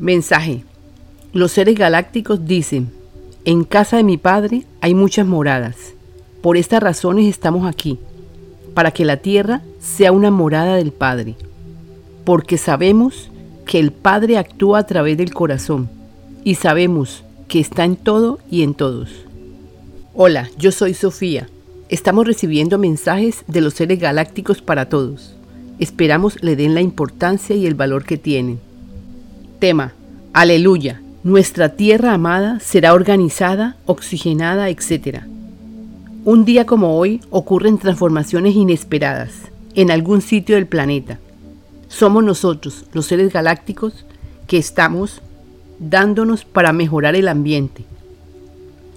Mensaje. Los seres galácticos dicen, en casa de mi Padre hay muchas moradas. Por estas razones estamos aquí, para que la tierra sea una morada del Padre, porque sabemos que el Padre actúa a través del corazón y sabemos que está en todo y en todos. Hola, yo soy Sofía. Estamos recibiendo mensajes de los seres galácticos para todos. Esperamos le den la importancia y el valor que tienen. Tema. Aleluya. Nuestra tierra amada será organizada, oxigenada, etc. Un día como hoy ocurren transformaciones inesperadas en algún sitio del planeta somos nosotros, los seres galácticos, que estamos dándonos para mejorar el ambiente,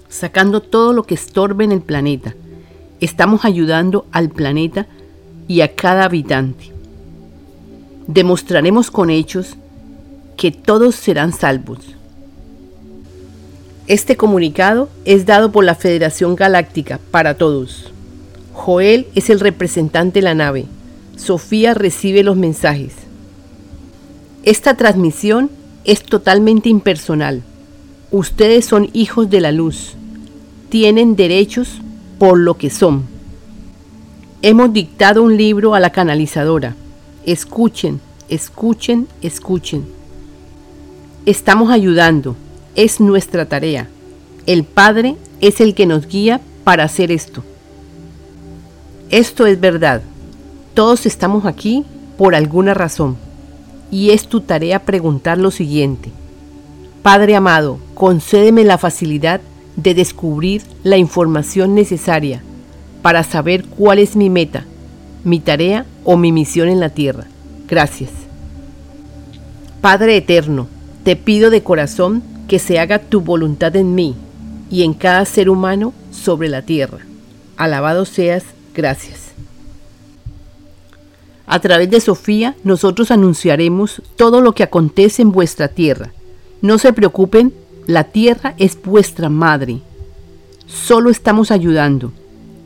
sacando todo lo que estorbe en el planeta. Estamos ayudando al planeta y a cada habitante. Demostraremos con hechos que todos serán salvos. Este comunicado es dado por la Federación Galáctica para todos. Joel es el representante de la nave. Sofía recibe los mensajes. Esta transmisión es totalmente impersonal. Ustedes son hijos de la luz. Tienen derechos por lo que son. Hemos dictado un libro a la canalizadora. Escuchen, escuchen, escuchen. Estamos ayudando. Es nuestra tarea. El Padre es el que nos guía para hacer esto. Esto es verdad. Todos estamos aquí por alguna razón. Y es tu tarea preguntar lo siguiente. Padre amado, concédeme la facilidad de descubrir la información necesaria para saber cuál es mi meta, mi tarea o mi misión en la tierra. Gracias. Padre eterno, te pido de corazón que se haga tu voluntad en mí y en cada ser humano sobre la tierra. Alabado seas, gracias. A través de Sofía nosotros anunciaremos todo lo que acontece en vuestra tierra. No se preocupen, la tierra es vuestra madre. Solo estamos ayudando.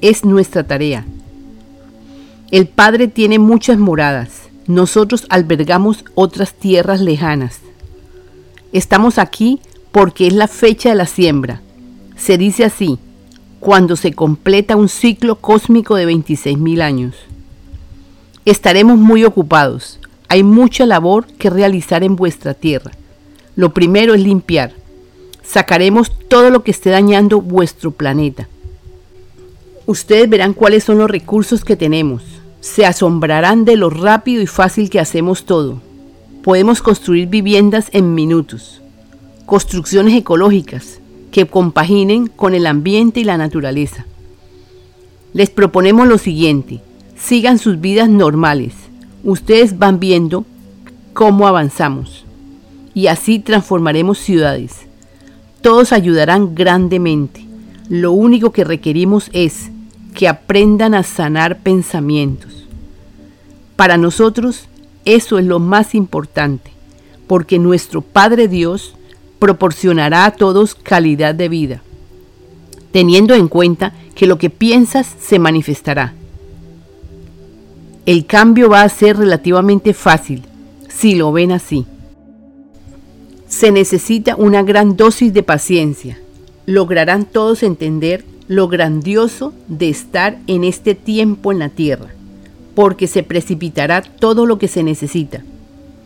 Es nuestra tarea. El Padre tiene muchas moradas. Nosotros albergamos otras tierras lejanas. Estamos aquí porque es la fecha de la siembra. Se dice así, cuando se completa un ciclo cósmico de 26.000 años. Estaremos muy ocupados. Hay mucha labor que realizar en vuestra tierra. Lo primero es limpiar. Sacaremos todo lo que esté dañando vuestro planeta. Ustedes verán cuáles son los recursos que tenemos. Se asombrarán de lo rápido y fácil que hacemos todo. Podemos construir viviendas en minutos. Construcciones ecológicas que compaginen con el ambiente y la naturaleza. Les proponemos lo siguiente sigan sus vidas normales. Ustedes van viendo cómo avanzamos y así transformaremos ciudades. Todos ayudarán grandemente. Lo único que requerimos es que aprendan a sanar pensamientos. Para nosotros eso es lo más importante, porque nuestro Padre Dios proporcionará a todos calidad de vida, teniendo en cuenta que lo que piensas se manifestará el cambio va a ser relativamente fácil si lo ven así. Se necesita una gran dosis de paciencia. Lograrán todos entender lo grandioso de estar en este tiempo en la tierra, porque se precipitará todo lo que se necesita.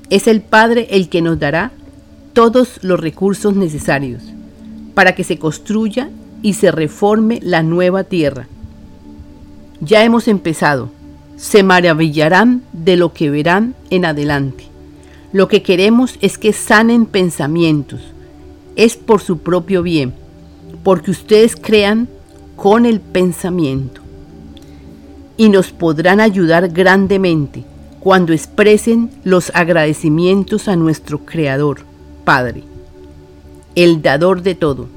Es el Padre el que nos dará todos los recursos necesarios para que se construya y se reforme la nueva tierra. Ya hemos empezado se maravillarán de lo que verán en adelante. Lo que queremos es que sanen pensamientos. Es por su propio bien, porque ustedes crean con el pensamiento. Y nos podrán ayudar grandemente cuando expresen los agradecimientos a nuestro Creador, Padre, el dador de todo.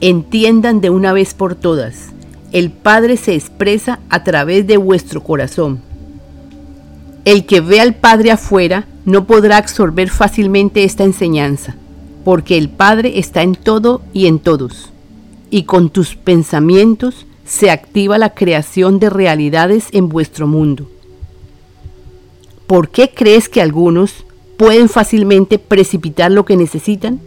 Entiendan de una vez por todas el Padre se expresa a través de vuestro corazón. El que ve al Padre afuera no podrá absorber fácilmente esta enseñanza, porque el Padre está en todo y en todos, y con tus pensamientos se activa la creación de realidades en vuestro mundo. ¿Por qué crees que algunos pueden fácilmente precipitar lo que necesitan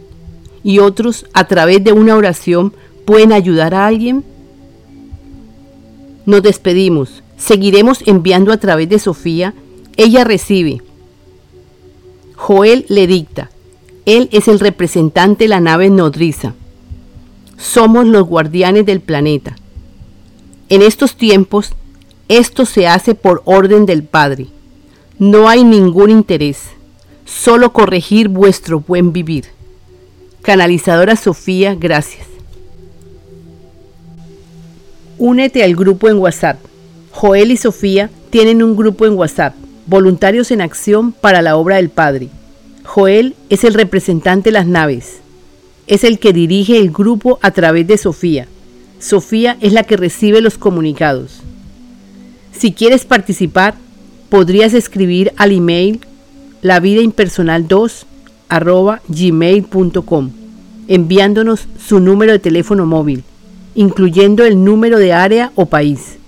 y otros a través de una oración pueden ayudar a alguien. Nos despedimos. Seguiremos enviando a través de Sofía. Ella recibe. Joel le dicta. Él es el representante de la nave nodriza. Somos los guardianes del planeta. En estos tiempos, esto se hace por orden del Padre. No hay ningún interés, solo corregir vuestro buen vivir. Canalizadora Sofía, gracias. Únete al grupo en WhatsApp. Joel y Sofía tienen un grupo en WhatsApp, Voluntarios en Acción para la Obra del Padre. Joel es el representante de las naves. Es el que dirige el grupo a través de Sofía. Sofía es la que recibe los comunicados. Si quieres participar, podrías escribir al email lavidaimpersonal2 gmail.com enviándonos su número de teléfono móvil, incluyendo el número de área o país.